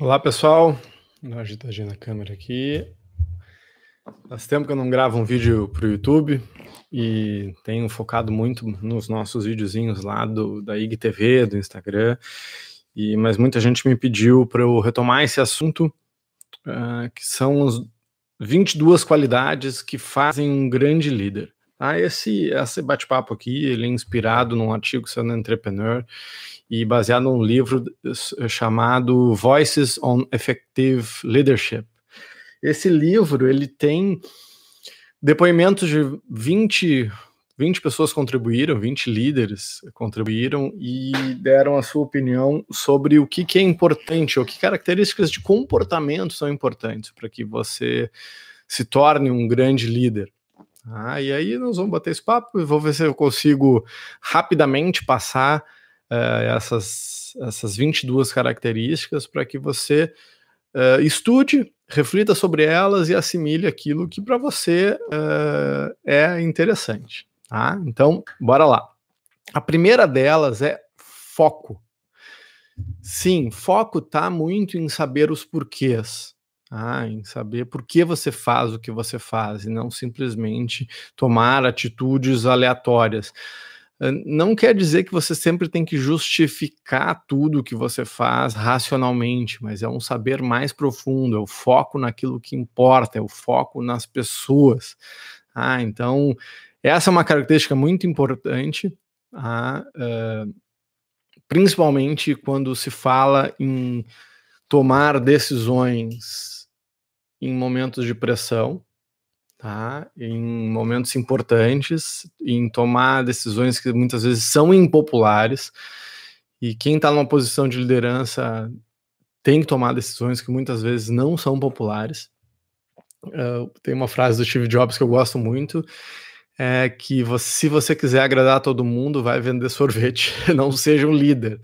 Olá pessoal, dá uma agitadinha na câmera aqui. Faz tempo que eu não gravo um vídeo para o YouTube e tenho focado muito nos nossos videozinhos lá do, da IGTV, do Instagram, e, mas muita gente me pediu para eu retomar esse assunto, uh, que são as 22 qualidades que fazem um grande líder. Ah, esse, esse bate-papo aqui, ele é inspirado num artigo sendo Entrepreneur e baseado num livro chamado Voices on Effective Leadership. Esse livro, ele tem depoimentos de 20, 20 pessoas contribuíram, 20 líderes contribuíram e deram a sua opinião sobre o que, que é importante, ou que características de comportamento são importantes para que você se torne um grande líder. Ah, e aí nós vamos bater esse papo e vou ver se eu consigo rapidamente passar uh, essas, essas 22 características para que você uh, estude, reflita sobre elas e assimile aquilo que para você uh, é interessante. Tá? Então, bora lá. A primeira delas é foco. Sim, foco está muito em saber os porquês. Ah, em saber por que você faz o que você faz e não simplesmente tomar atitudes aleatórias. Não quer dizer que você sempre tem que justificar tudo que você faz racionalmente, mas é um saber mais profundo, é o foco naquilo que importa, é o foco nas pessoas. Ah, então, essa é uma característica muito importante, ah, uh, principalmente quando se fala em tomar decisões em momentos de pressão, tá? Em momentos importantes, em tomar decisões que muitas vezes são impopulares. E quem está numa posição de liderança tem que tomar decisões que muitas vezes não são populares. Uh, tem uma frase do Steve Jobs que eu gosto muito, é que você, se você quiser agradar todo mundo, vai vender sorvete, não seja um líder.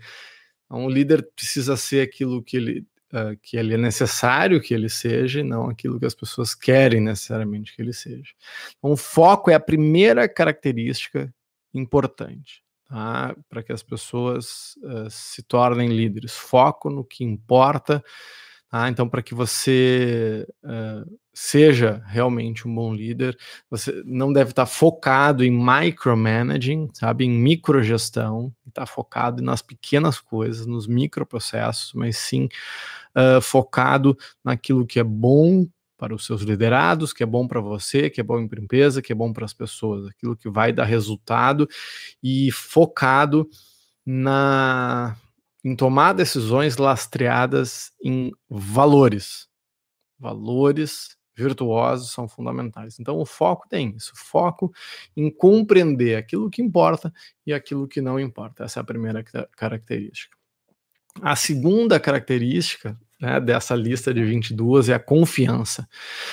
Um líder precisa ser aquilo que ele uh, que ele é necessário que ele seja e não aquilo que as pessoas querem necessariamente que ele seja. Então, o foco é a primeira característica importante tá? para que as pessoas uh, se tornem líderes. Foco no que importa. Tá? Então, para que você uh, seja realmente um bom líder, você não deve estar focado em micromanaging, sabe, em microgestão, está focado nas pequenas coisas, nos microprocessos, mas sim uh, focado naquilo que é bom para os seus liderados, que é bom para você, que é bom para a empresa, que é bom para as pessoas, aquilo que vai dar resultado e focado na em tomar decisões lastreadas em valores. Valores virtuosos são fundamentais. Então, o foco tem isso: foco em compreender aquilo que importa e aquilo que não importa. Essa é a primeira característica. A segunda característica né, dessa lista de 22 é a confiança.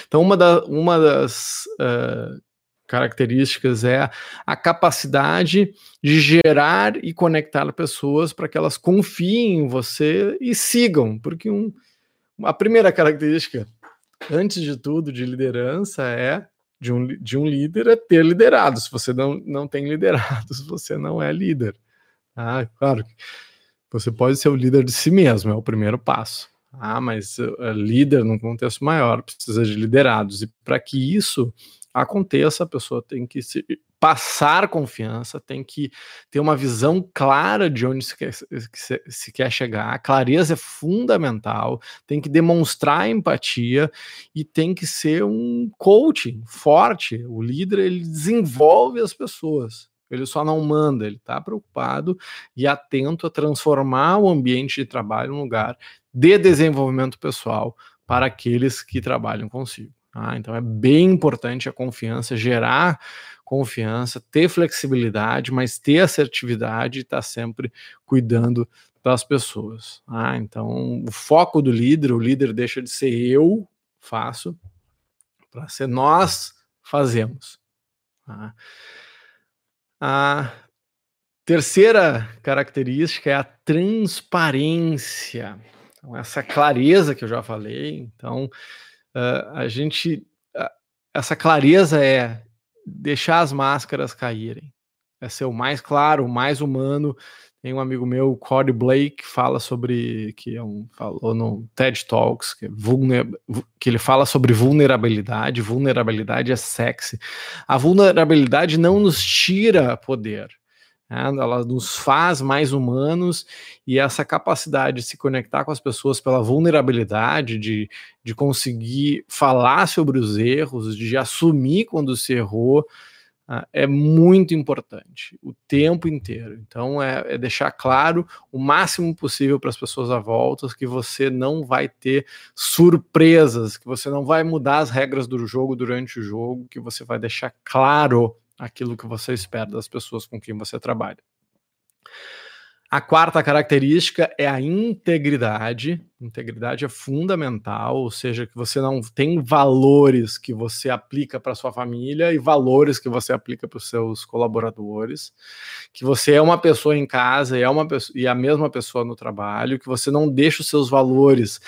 Então, uma, da, uma das uh, características é a capacidade de gerar e conectar pessoas para que elas confiem em você e sigam, porque um, a primeira característica, antes de tudo, de liderança é de um, de um líder é ter liderado. Se você não, não tem liderados, você não é líder. Ah, claro, você pode ser o líder de si mesmo, é o primeiro passo. Ah, mas uh, líder num contexto maior precisa de liderados. E para que isso aconteça, a pessoa tem que se passar confiança, tem que ter uma visão clara de onde se quer, se quer chegar. A clareza é fundamental, tem que demonstrar empatia e tem que ser um coaching forte. O líder ele desenvolve as pessoas. Ele só não manda, ele está preocupado e atento a transformar o ambiente de trabalho em um lugar de desenvolvimento pessoal para aqueles que trabalham consigo. Ah, então é bem importante a confiança, gerar confiança, ter flexibilidade, mas ter assertividade e estar tá sempre cuidando das pessoas. Ah, então o foco do líder, o líder deixa de ser eu faço para ser nós fazemos. Ah. A terceira característica é a transparência. Então, essa clareza que eu já falei. Então, uh, a gente. Uh, essa clareza é deixar as máscaras caírem. É ser o mais claro, o mais humano, Tem um amigo meu, Corey Blake, que fala sobre que é um, falou no TED Talks que, é vulner, que ele fala sobre vulnerabilidade. Vulnerabilidade é sexy. A vulnerabilidade não nos tira poder. Né? Ela nos faz mais humanos e essa capacidade de se conectar com as pessoas pela vulnerabilidade, de, de conseguir falar sobre os erros, de assumir quando se errou, é muito importante o tempo inteiro. Então, é, é deixar claro o máximo possível para as pessoas à volta que você não vai ter surpresas, que você não vai mudar as regras do jogo durante o jogo, que você vai deixar claro aquilo que você espera das pessoas com quem você trabalha. A quarta característica é a integridade. Integridade é fundamental, ou seja, que você não tem valores que você aplica para sua família e valores que você aplica para os seus colaboradores, que você é uma pessoa em casa e é uma pessoa, e a mesma pessoa no trabalho, que você não deixa os seus valores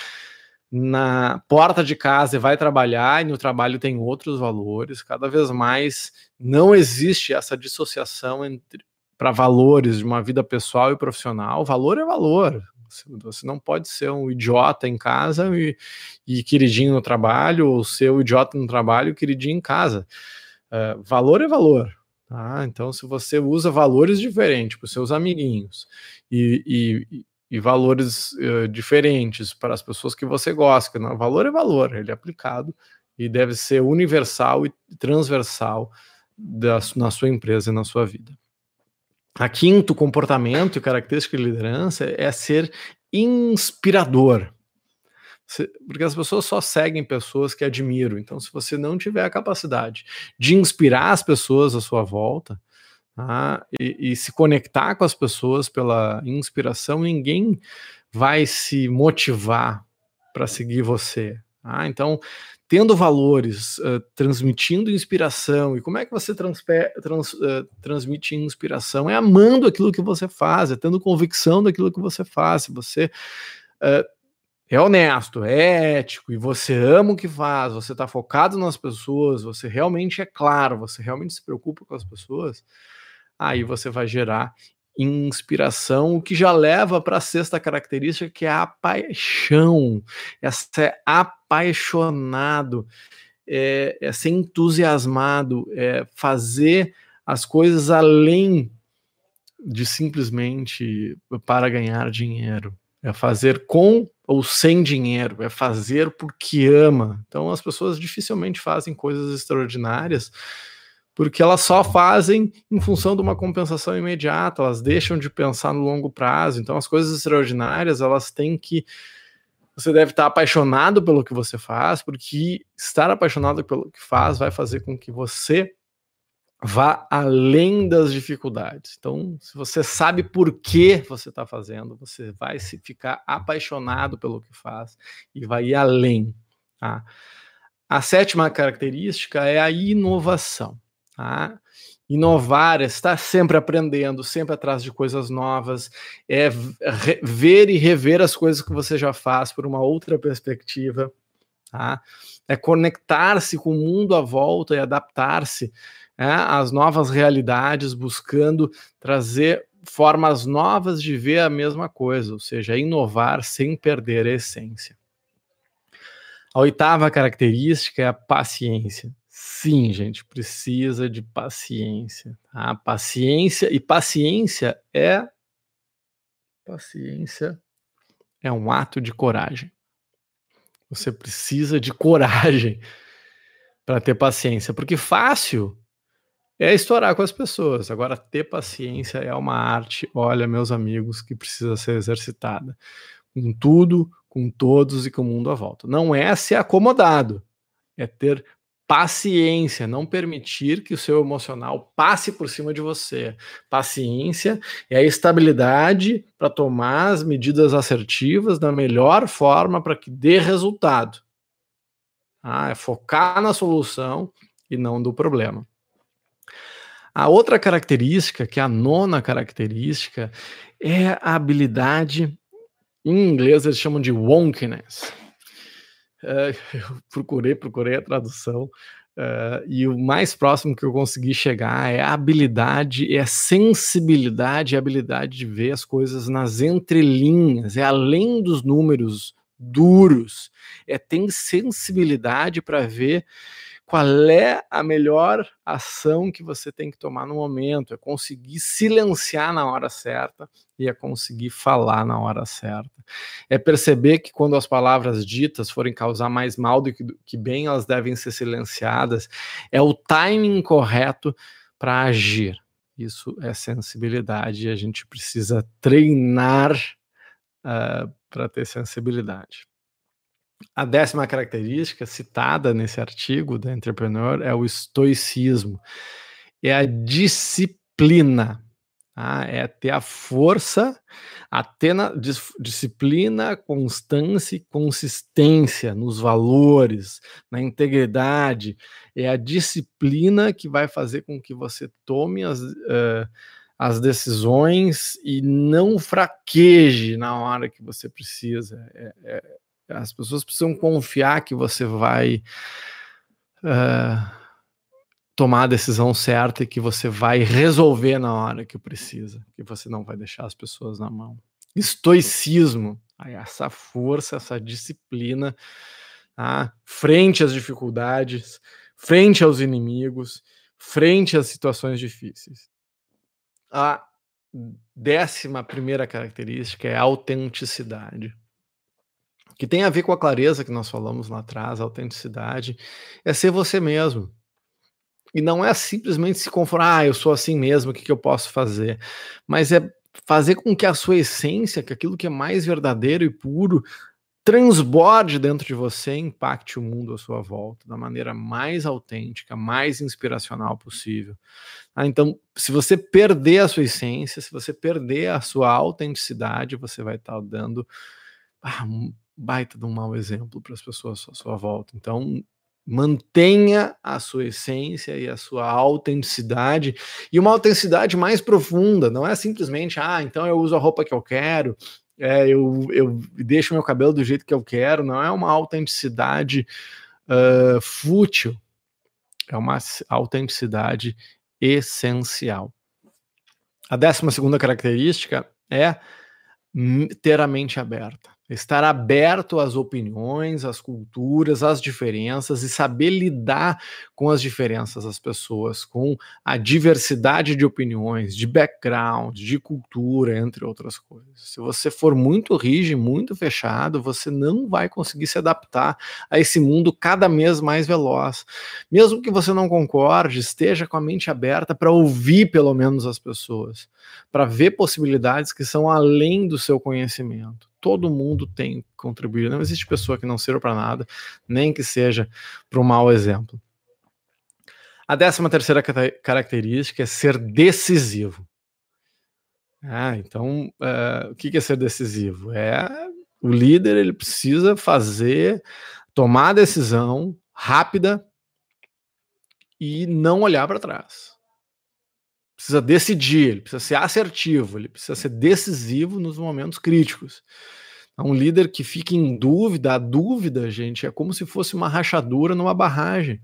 na porta de casa e vai trabalhar e no trabalho tem outros valores. Cada vez mais não existe essa dissociação entre para valores de uma vida pessoal e profissional, valor é valor. Você não pode ser um idiota em casa e, e queridinho no trabalho, ou ser o um idiota no trabalho e queridinho em casa. Uh, valor é valor. Tá? Então, se você usa valores diferentes para os seus amiguinhos e, e, e valores uh, diferentes para as pessoas que você gosta, não, valor é valor, ele é aplicado e deve ser universal e transversal na sua empresa e na sua vida. A quinto comportamento e característica de liderança é ser inspirador. Porque as pessoas só seguem pessoas que admiram. Então, se você não tiver a capacidade de inspirar as pessoas à sua volta tá? e, e se conectar com as pessoas pela inspiração, ninguém vai se motivar para seguir você. Tá? Então, tendo valores, uh, transmitindo inspiração. E como é que você trans, uh, transmite inspiração? É amando aquilo que você faz, é tendo convicção daquilo que você faz. Se você uh, é honesto, é ético e você ama o que faz, você está focado nas pessoas, você realmente é claro, você realmente se preocupa com as pessoas, aí você vai gerar inspiração, o que já leva para a sexta característica, que é a paixão. É apaixonado, é, é ser entusiasmado, é fazer as coisas além de simplesmente para ganhar dinheiro. É fazer com ou sem dinheiro, é fazer porque ama. Então as pessoas dificilmente fazem coisas extraordinárias porque elas só fazem em função de uma compensação imediata, elas deixam de pensar no longo prazo. Então, as coisas extraordinárias, elas têm que. Você deve estar apaixonado pelo que você faz, porque estar apaixonado pelo que faz vai fazer com que você vá além das dificuldades. Então, se você sabe por que você está fazendo, você vai se ficar apaixonado pelo que faz e vai ir além. Tá? A sétima característica é a inovação. Tá? Inovar, é estar sempre aprendendo, sempre atrás de coisas novas, é ver e rever as coisas que você já faz por uma outra perspectiva, tá? é conectar-se com o mundo à volta e adaptar-se é, às novas realidades, buscando trazer formas novas de ver a mesma coisa, ou seja, inovar sem perder a essência. A oitava característica é a paciência. Sim, gente, precisa de paciência. Tá? Paciência e paciência é paciência é um ato de coragem. Você precisa de coragem para ter paciência, porque fácil é estourar com as pessoas. Agora ter paciência é uma arte, olha, meus amigos, que precisa ser exercitada com tudo, com todos e com o mundo à volta. Não é ser acomodado, é ter paciência, não permitir que o seu emocional passe por cima de você. Paciência é a estabilidade para tomar as medidas assertivas da melhor forma para que dê resultado. Ah, é focar na solução e não do problema. A outra característica, que é a nona característica, é a habilidade, em inglês eles chamam de wonkiness é, eu procurei, procurei a tradução. Uh, e o mais próximo que eu consegui chegar é a habilidade, é a sensibilidade, a habilidade de ver as coisas nas entrelinhas, é além dos números duros, é ter sensibilidade para ver qual é a melhor ação que você tem que tomar no momento, é conseguir silenciar na hora certa e é conseguir falar na hora certa. É perceber que quando as palavras ditas forem causar mais mal do que, do que bem, elas devem ser silenciadas. É o timing correto para agir. Isso é sensibilidade e a gente precisa treinar uh, para ter sensibilidade. A décima característica citada nesse artigo da Entrepreneur é o estoicismo, é a disciplina. Tá? É ter a força, a ter dis, disciplina, constância e consistência nos valores, na integridade. É a disciplina que vai fazer com que você tome as, uh, as decisões e não fraqueje na hora que você precisa. É, é, as pessoas precisam confiar que você vai uh, tomar a decisão certa e que você vai resolver na hora que precisa, que você não vai deixar as pessoas na mão. Estoicismo, essa força, essa disciplina, tá? frente às dificuldades, frente aos inimigos, frente às situações difíceis. A décima primeira característica é a autenticidade que tem a ver com a clareza que nós falamos lá atrás, a autenticidade, é ser você mesmo. E não é simplesmente se conformar, ah, eu sou assim mesmo, o que, que eu posso fazer? Mas é fazer com que a sua essência, que aquilo que é mais verdadeiro e puro, transborde dentro de você impacte o mundo à sua volta da maneira mais autêntica, mais inspiracional possível. Ah, então, se você perder a sua essência, se você perder a sua autenticidade, você vai estar dando ah, baita de um mau exemplo para as pessoas à sua volta. Então, mantenha a sua essência e a sua autenticidade e uma autenticidade mais profunda. Não é simplesmente, ah, então eu uso a roupa que eu quero, é, eu, eu deixo meu cabelo do jeito que eu quero. Não é uma autenticidade uh, fútil, é uma autenticidade essencial. A décima segunda característica é ter a mente aberta estar aberto às opiniões, às culturas, às diferenças e saber lidar com as diferenças das pessoas, com a diversidade de opiniões, de background, de cultura, entre outras coisas. Se você for muito rígido, muito fechado, você não vai conseguir se adaptar a esse mundo cada vez mais veloz. Mesmo que você não concorde, esteja com a mente aberta para ouvir pelo menos as pessoas, para ver possibilidades que são além do seu conhecimento todo mundo tem que contribuir. Não existe pessoa que não sirva para nada, nem que seja para um mau exemplo. A décima terceira característica é ser decisivo. Ah, então, uh, o que é ser decisivo? É o líder ele precisa fazer, tomar a decisão rápida e não olhar para trás. Precisa decidir, ele precisa ser assertivo, ele precisa ser decisivo nos momentos críticos. É um líder que fica em dúvida, a dúvida, gente, é como se fosse uma rachadura numa barragem.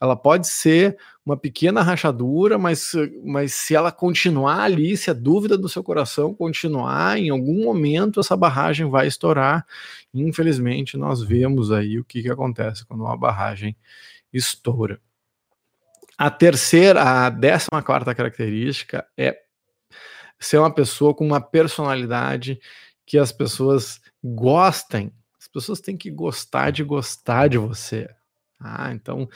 Ela pode ser uma pequena rachadura, mas, mas se ela continuar ali, se a dúvida do seu coração continuar, em algum momento essa barragem vai estourar. Infelizmente, nós vemos aí o que, que acontece quando uma barragem estoura. A terceira, a décima quarta característica é ser uma pessoa com uma personalidade que as pessoas gostem. As pessoas têm que gostar de gostar de você. Ah, então,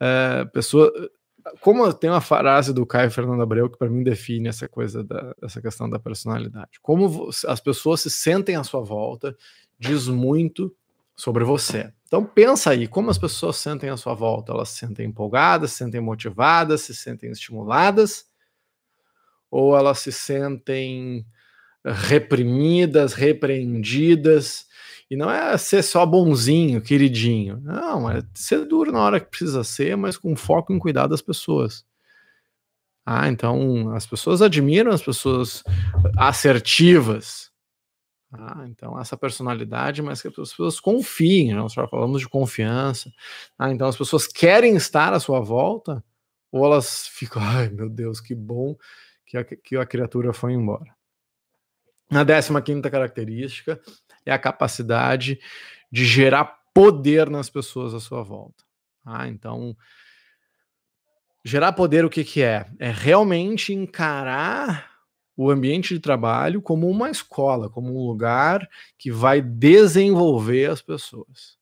é, pessoa, como tem uma frase do Caio Fernando Abreu que para mim define essa coisa da, essa questão da personalidade. Como as pessoas se sentem à sua volta diz muito sobre você. Então pensa aí, como as pessoas sentem à sua volta? Elas se sentem empolgadas, se sentem motivadas, se sentem estimuladas, ou elas se sentem reprimidas, repreendidas. E não é ser só bonzinho, queridinho. Não, é ser duro na hora que precisa ser, mas com foco em cuidar das pessoas. Ah, então as pessoas admiram as pessoas assertivas. Ah, então, essa personalidade, mas que as pessoas confiem, né? nós já falamos de confiança. Ah, então, as pessoas querem estar à sua volta, ou elas ficam, ai meu Deus, que bom que a, que a criatura foi embora. A décima quinta característica é a capacidade de gerar poder nas pessoas à sua volta. Ah, então, gerar poder o que, que é? É realmente encarar o ambiente de trabalho como uma escola, como um lugar que vai desenvolver as pessoas.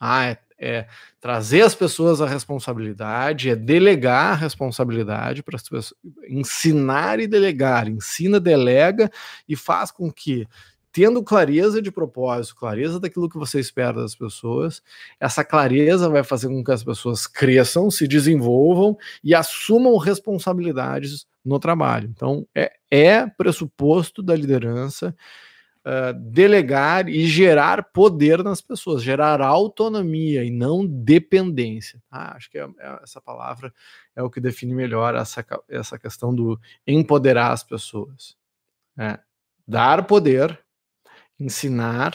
Ah, é, é trazer as pessoas a responsabilidade, é delegar a responsabilidade para as pessoas, ensinar e delegar, ensina, delega e faz com que tendo clareza de propósito, clareza daquilo que você espera das pessoas, essa clareza vai fazer com que as pessoas cresçam, se desenvolvam e assumam responsabilidades no trabalho. Então, é, é pressuposto da liderança uh, delegar e gerar poder nas pessoas, gerar autonomia e não dependência. Ah, acho que é, é, essa palavra é o que define melhor essa, essa questão do empoderar as pessoas. É, dar poder ensinar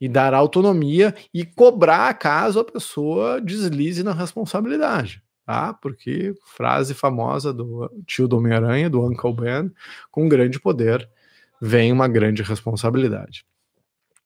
e dar autonomia e cobrar caso a pessoa deslize na responsabilidade, tá? Porque frase famosa do tio do Homem-Aranha, do Uncle Ben, com grande poder vem uma grande responsabilidade.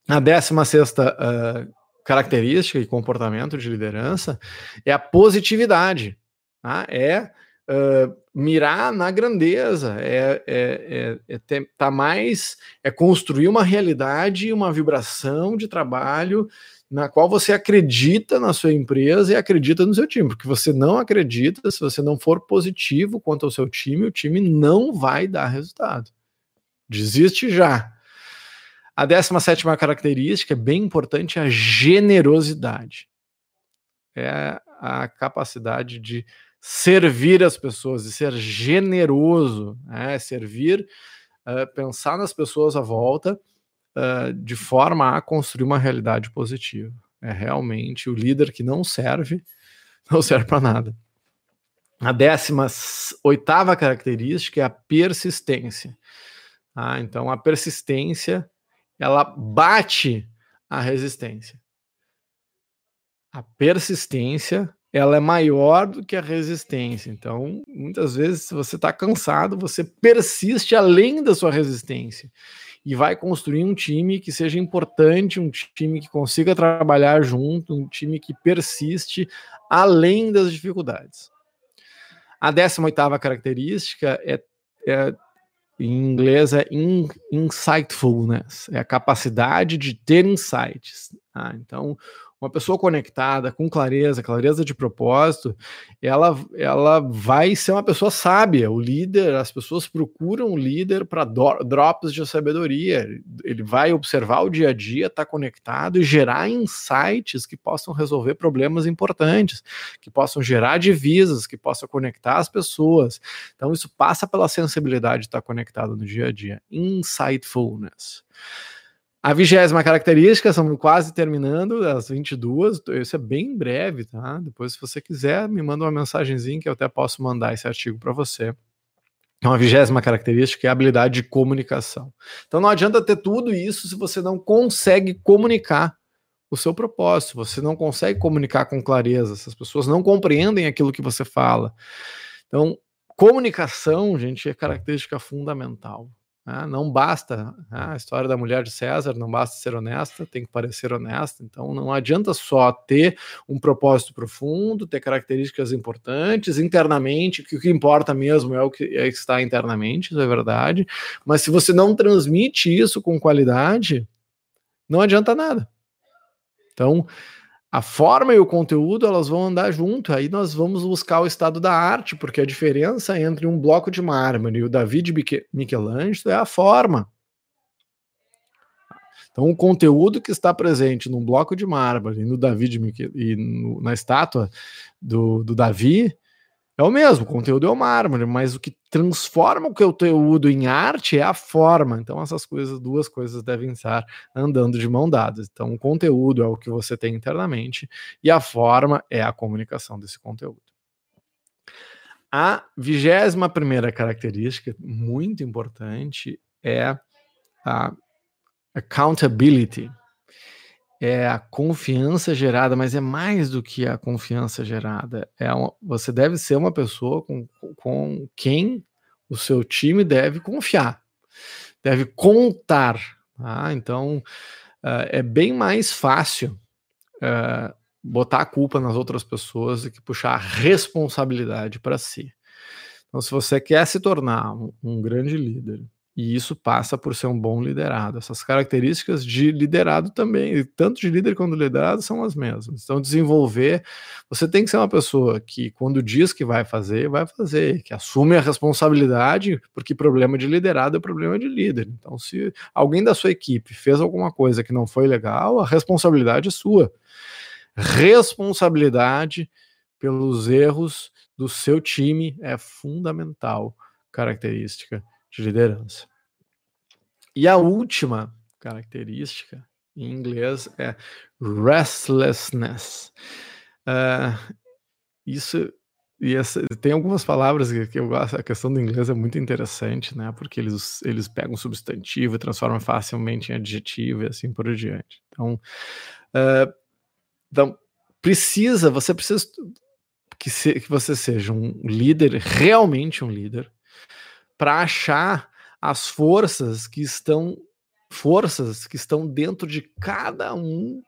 A décima sexta uh, característica e comportamento de liderança é a positividade, tá? É uh, mirar na grandeza, é, é, é, é tá mais é construir uma realidade, uma vibração de trabalho na qual você acredita na sua empresa e acredita no seu time, porque você não acredita, se você não for positivo quanto ao seu time, o time não vai dar resultado. Desiste já. A 17 característica, bem importante, é a generosidade. É a capacidade de servir as pessoas, de ser generoso, né? servir, uh, pensar nas pessoas à volta uh, de forma a construir uma realidade positiva. É realmente o líder que não serve, não serve para nada. A décima oitava característica é a persistência. Ah, então a persistência ela bate a resistência. A persistência ela é maior do que a resistência. Então, muitas vezes, se você está cansado, você persiste além da sua resistência e vai construir um time que seja importante, um time que consiga trabalhar junto, um time que persiste além das dificuldades. A 18 característica é, é em inglês é in, insightfulness, é a capacidade de ter insights. Ah, então, uma pessoa conectada, com clareza, clareza de propósito, ela, ela vai ser uma pessoa sábia. O líder, as pessoas procuram o líder para drops de sabedoria. Ele vai observar o dia a dia, estar tá conectado e gerar insights que possam resolver problemas importantes, que possam gerar divisas, que possam conectar as pessoas. Então, isso passa pela sensibilidade de estar tá conectado no dia a dia. Insightfulness. A vigésima característica, estamos quase terminando, as 22, isso é bem breve, tá? Depois, se você quiser, me manda uma mensagenzinha que eu até posso mandar esse artigo para você. Então, a vigésima característica é a habilidade de comunicação. Então, não adianta ter tudo isso se você não consegue comunicar o seu propósito, você não consegue comunicar com clareza, as pessoas não compreendem aquilo que você fala. Então, comunicação, gente, é característica fundamental. Né? Não basta né? a história da mulher de César, não basta ser honesta, tem que parecer honesta. Então não adianta só ter um propósito profundo, ter características importantes internamente, que o que importa mesmo é o que, é que está internamente, isso é verdade. Mas se você não transmite isso com qualidade, não adianta nada. Então, a forma e o conteúdo elas vão andar junto. Aí nós vamos buscar o estado da arte, porque a diferença entre um bloco de mármore e o Davi de Michelangelo é a forma. Então, o conteúdo que está presente num bloco de mármore no Davi de Michel, e no, na estátua do, do Davi é o mesmo, o conteúdo é o mármore, mas o que transforma o conteúdo em arte é a forma. Então, essas coisas, duas coisas devem estar andando de mão dadas. Então, o conteúdo é o que você tem internamente e a forma é a comunicação desse conteúdo. A vigésima primeira característica, muito importante, é a accountability é a confiança gerada, mas é mais do que a confiança gerada. É uma, você deve ser uma pessoa com, com quem o seu time deve confiar, deve contar. Tá? Então, uh, é bem mais fácil uh, botar a culpa nas outras pessoas do que puxar a responsabilidade para si. Então, se você quer se tornar um, um grande líder, e isso passa por ser um bom liderado. Essas características de liderado também, tanto de líder quanto de liderado, são as mesmas. Então, desenvolver, você tem que ser uma pessoa que, quando diz que vai fazer, vai fazer, que assume a responsabilidade, porque problema de liderado é problema de líder. Então, se alguém da sua equipe fez alguma coisa que não foi legal, a responsabilidade é sua. Responsabilidade pelos erros do seu time é fundamental característica de liderança. E a última característica em inglês é restlessness. Uh, isso e essa, tem algumas palavras que, eu gosto. A questão do inglês é muito interessante, né? Porque eles, eles pegam substantivo e transformam facilmente em adjetivo e assim por diante. Então, uh, então precisa, você precisa que, se, que você seja um líder, realmente um líder, para achar as forças que estão forças que estão dentro de cada um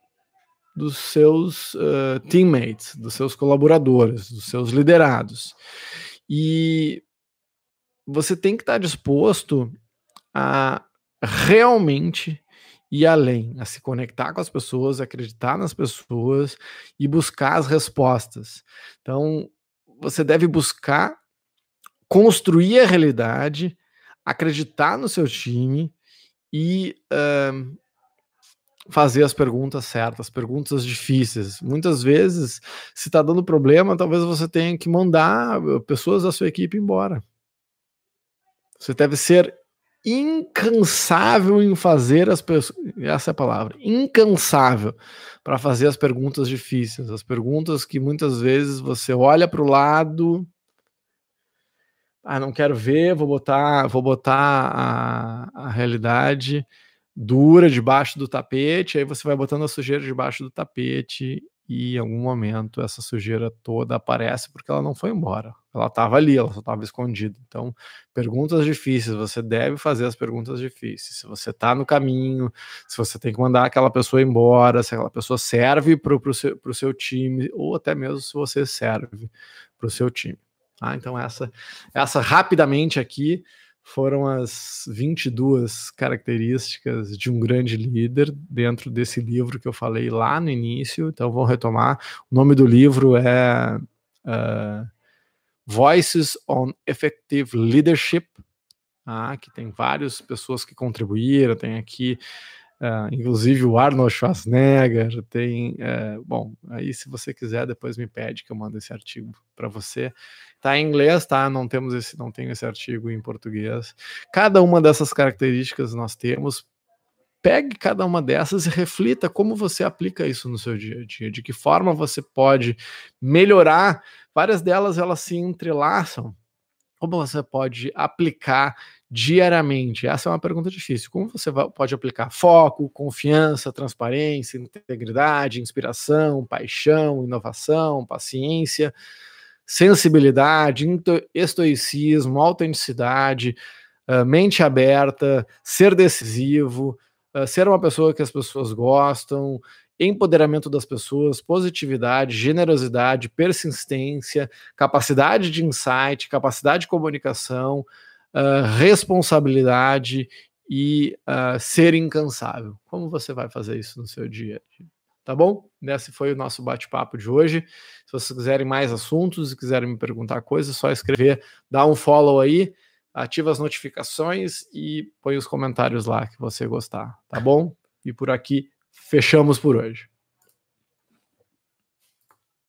dos seus uh, teammates, dos seus colaboradores, dos seus liderados. E você tem que estar disposto a realmente ir além, a se conectar com as pessoas, acreditar nas pessoas e buscar as respostas. Então, você deve buscar construir a realidade, acreditar no seu time e uh, fazer as perguntas certas, perguntas difíceis. Muitas vezes, se está dando problema, talvez você tenha que mandar pessoas da sua equipe embora. Você deve ser incansável em fazer as pessoas. Essa é a palavra. Incansável para fazer as perguntas difíceis. As perguntas que muitas vezes você olha para o lado ah, não quero ver, vou botar, vou botar a, a realidade dura debaixo do tapete, aí você vai botando a sujeira debaixo do tapete e em algum momento essa sujeira toda aparece porque ela não foi embora. Ela estava ali, ela só estava escondida. Então, perguntas difíceis, você deve fazer as perguntas difíceis. Se você está no caminho, se você tem que mandar aquela pessoa embora, se aquela pessoa serve para o seu, seu time, ou até mesmo se você serve para o seu time. Tá? Então, essa, essa rapidamente aqui foram as 22 características de um grande líder dentro desse livro que eu falei lá no início. Então, vou retomar. O nome do livro é uh, Voices on Effective Leadership, tá? que tem várias pessoas que contribuíram. Tem aqui Uh, inclusive o Arnold Schwarzenegger tem. Uh, bom, aí se você quiser, depois me pede que eu mando esse artigo para você. Tá em inglês, tá? Não temos esse, não tenho esse artigo em português. Cada uma dessas características nós temos. Pegue cada uma dessas e reflita como você aplica isso no seu dia a dia, de que forma você pode melhorar. Várias delas elas se entrelaçam. Como você pode aplicar diariamente? Essa é uma pergunta difícil. Como você pode aplicar foco, confiança, transparência, integridade, inspiração, paixão, inovação, paciência, sensibilidade, estoicismo, autenticidade, uh, mente aberta, ser decisivo, uh, ser uma pessoa que as pessoas gostam, empoderamento das pessoas, positividade, generosidade, persistência, capacidade de insight, capacidade de comunicação, uh, responsabilidade e uh, ser incansável. Como você vai fazer isso no seu dia? Tá bom? Esse foi o nosso bate-papo de hoje. Se vocês quiserem mais assuntos e quiserem me perguntar coisas, é só escrever, dá um follow aí, ativa as notificações e põe os comentários lá que você gostar, tá bom? E por aqui fechamos por hoje.